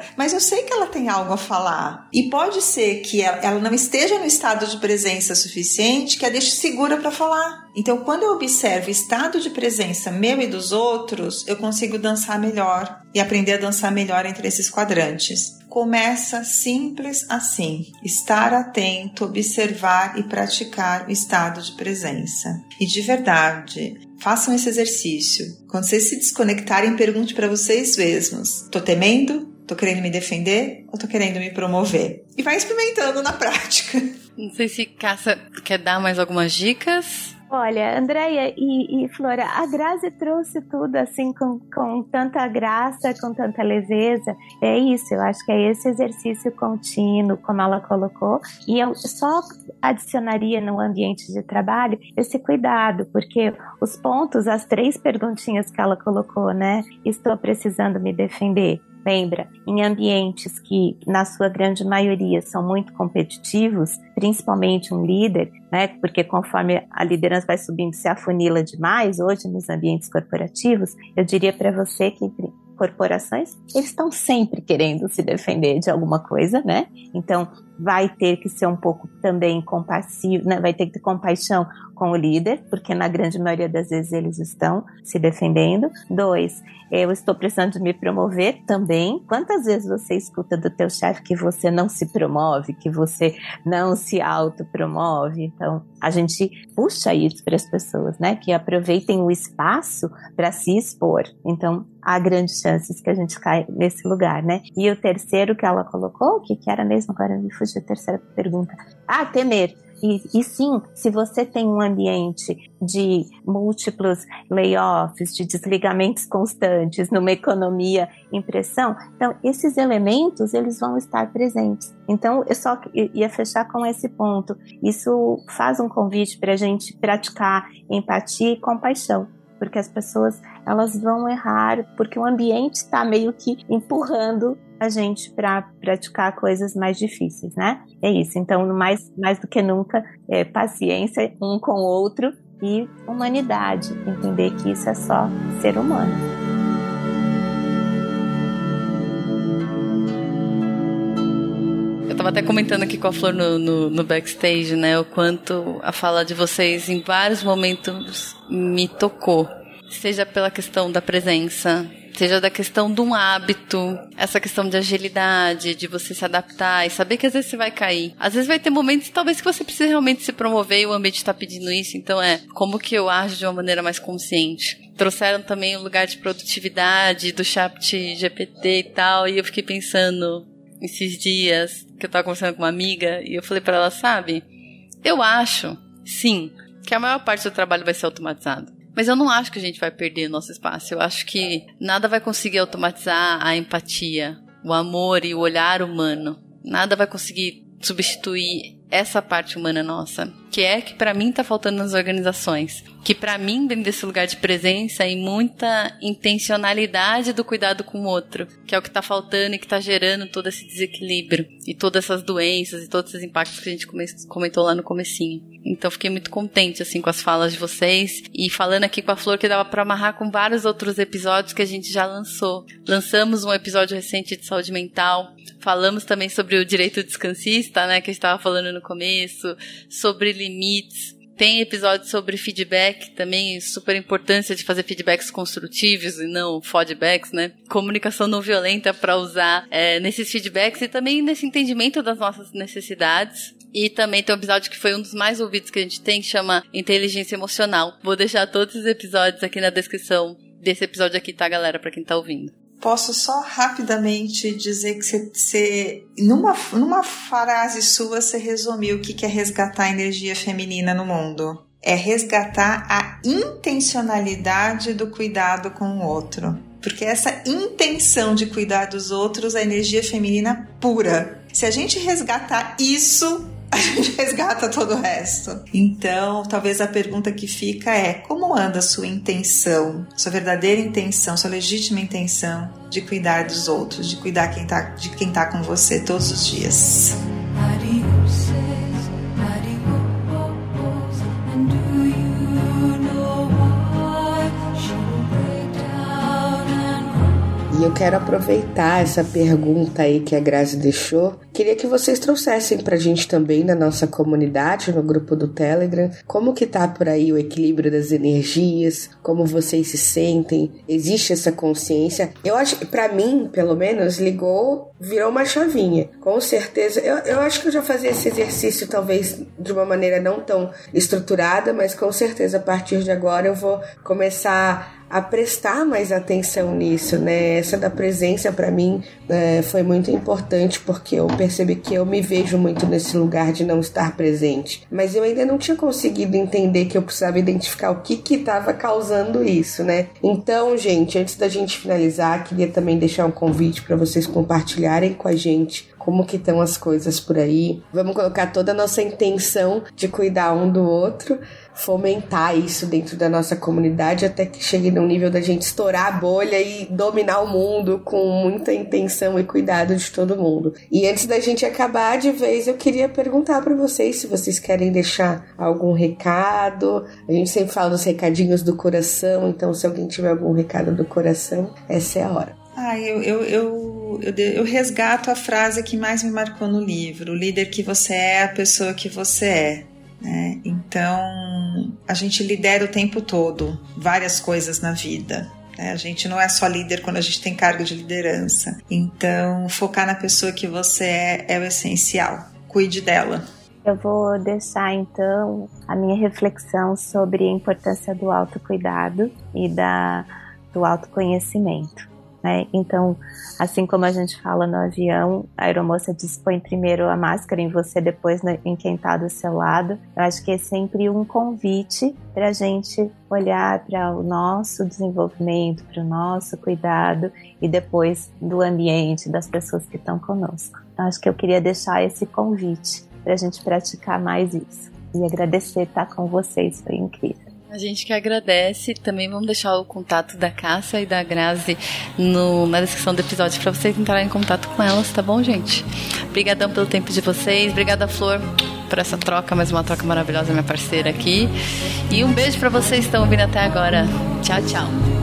mas eu sei que ela tem algo a falar. E pode ser que ela não esteja no estado de presença suficiente que a deixe segura para falar. Então, quando eu observo o estado de presença meu e dos outros, eu consigo dançar melhor e aprender a dançar melhor entre esses quadrantes. Começa simples assim: estar atento, observar e praticar o estado de presença. E de verdade, façam esse exercício. Quando vocês se desconectarem, pergunte para vocês mesmos: tô temendo? Tô querendo me defender ou tô querendo me promover? E vai experimentando na prática. Não sei se Caça quer dar mais algumas dicas. Olha, Andréia e, e, Flora, a Grazi trouxe tudo assim com, com tanta graça, com tanta leveza. É isso, eu acho que é esse exercício contínuo, como ela colocou. E eu só adicionaria no ambiente de trabalho esse cuidado, porque os pontos, as três perguntinhas que ela colocou, né? Estou precisando me defender. Lembra, em ambientes que, na sua grande maioria, são muito competitivos, principalmente um líder, né? Porque conforme a liderança vai subindo, se afunila demais hoje nos ambientes corporativos, eu diria para você que corporações, eles estão sempre querendo se defender de alguma coisa, né? Então, vai ter que ser um pouco também compassivo, né? vai ter que ter compaixão com o líder, porque na grande maioria das vezes eles estão se defendendo. Dois, eu estou precisando de me promover também. Quantas vezes você escuta do teu chefe que você não se promove, que você não se autopromove? Então, a gente puxa isso para as pessoas, né? Que aproveitem o espaço para se expor. Então, há grandes chances que a gente cai nesse lugar, né? E o terceiro que ela colocou, que, que era mesmo, agora me fugiu terceira pergunta. Ah, temer. E, e, sim, se você tem um ambiente de múltiplos layoffs, de desligamentos constantes, numa economia em pressão, então esses elementos eles vão estar presentes. Então eu só ia fechar com esse ponto. Isso faz um convite para a gente praticar empatia e compaixão porque as pessoas elas vão errar, porque o ambiente está meio que empurrando a gente para praticar coisas mais difíceis, né? É isso. Então, mais, mais do que nunca, é paciência um com o outro e humanidade. Entender que isso é só ser humano. Eu tava até comentando aqui com a Flor no, no, no, backstage, né? O quanto a fala de vocês em vários momentos me tocou. Seja pela questão da presença, seja da questão de um hábito, essa questão de agilidade, de você se adaptar e saber que às vezes você vai cair. Às vezes vai ter momentos talvez que você precise realmente se promover e o ambiente está pedindo isso, então é como que eu ajo de uma maneira mais consciente. Trouxeram também o lugar de produtividade do chat GPT e tal, e eu fiquei pensando esses dias que eu tava conversando com uma amiga e eu falei para ela, sabe? Eu acho, sim, que a maior parte do trabalho vai ser automatizado. Mas eu não acho que a gente vai perder nosso espaço. Eu acho que nada vai conseguir automatizar a empatia, o amor e o olhar humano. Nada vai conseguir substituir essa parte humana nossa, que é que para mim tá faltando nas organizações, que para mim vem desse lugar de presença e muita intencionalidade do cuidado com o outro, que é o que tá faltando e que tá gerando todo esse desequilíbrio e todas essas doenças e todos esses impactos que a gente comentou lá no comecinho. Então fiquei muito contente assim com as falas de vocês e falando aqui com a Flor que dava para amarrar com vários outros episódios que a gente já lançou. Lançamos um episódio recente de saúde mental, falamos também sobre o direito descansista, né, que gente estava falando no começo, sobre limites. Tem episódio sobre feedback também, super importância de fazer feedbacks construtivos e não feedbacks, né? Comunicação não violenta para usar é, nesses feedbacks e também nesse entendimento das nossas necessidades. E também tem um episódio que foi um dos mais ouvidos que a gente tem, que chama Inteligência Emocional. Vou deixar todos os episódios aqui na descrição desse episódio aqui, tá, galera, para quem tá ouvindo. Posso só rapidamente dizer que você, você numa, numa frase sua, você resumiu o que é resgatar a energia feminina no mundo. É resgatar a intencionalidade do cuidado com o outro. Porque essa intenção de cuidar dos outros é energia feminina pura. Se a gente resgatar isso, *laughs* a gente resgata todo o resto. Então, talvez a pergunta que fica é: como anda a sua intenção, sua verdadeira intenção, sua legítima intenção de cuidar dos outros, de cuidar quem tá, de quem está com você todos os dias? Eu quero aproveitar essa pergunta aí que a Grazi deixou. Queria que vocês trouxessem pra gente também na nossa comunidade, no grupo do Telegram, como que tá por aí o equilíbrio das energias, como vocês se sentem, existe essa consciência. Eu acho que pra mim, pelo menos, ligou, virou uma chavinha. Com certeza, eu, eu acho que eu já fazia esse exercício talvez de uma maneira não tão estruturada, mas com certeza a partir de agora eu vou começar a prestar mais atenção nisso, né? Essa da presença para mim é, foi muito importante porque eu percebi que eu me vejo muito nesse lugar de não estar presente, mas eu ainda não tinha conseguido entender que eu precisava identificar o que que estava causando isso, né? Então, gente, antes da gente finalizar, queria também deixar um convite para vocês compartilharem com a gente como que estão as coisas por aí. Vamos colocar toda a nossa intenção de cuidar um do outro fomentar isso dentro da nossa comunidade até que chegue no nível da gente estourar a bolha e dominar o mundo com muita intenção e cuidado de todo mundo. E antes da gente acabar de vez, eu queria perguntar para vocês se vocês querem deixar algum recado. A gente sempre fala dos recadinhos do coração, então se alguém tiver algum recado do coração, essa é a hora. Ah, eu, eu, eu, eu, resgato a frase que mais me marcou no livro: o líder que você é, a pessoa que você é. Né? Então, a gente lidera o tempo todo várias coisas na vida. Né? A gente não é só líder quando a gente tem cargo de liderança. Então, focar na pessoa que você é é o essencial. Cuide dela. Eu vou deixar então a minha reflexão sobre a importância do autocuidado e da, do autoconhecimento. Né? Então, assim como a gente fala no avião, a aeromoça diz põe primeiro a máscara em você, depois em quem está do seu lado. Eu acho que é sempre um convite para a gente olhar para o nosso desenvolvimento, para o nosso cuidado e depois do ambiente, das pessoas que estão conosco. Então, acho que eu queria deixar esse convite para a gente praticar mais isso. E agradecer estar com vocês, foi incrível. A gente que agradece. Também vamos deixar o contato da Cássia e da Grazi no, na descrição do episódio para vocês entrarem em contato com elas, tá bom, gente? Obrigadão pelo tempo de vocês. Obrigada, Flor, por essa troca, mais uma troca maravilhosa, minha parceira aqui. E um beijo para vocês que estão ouvindo até agora. Tchau, tchau.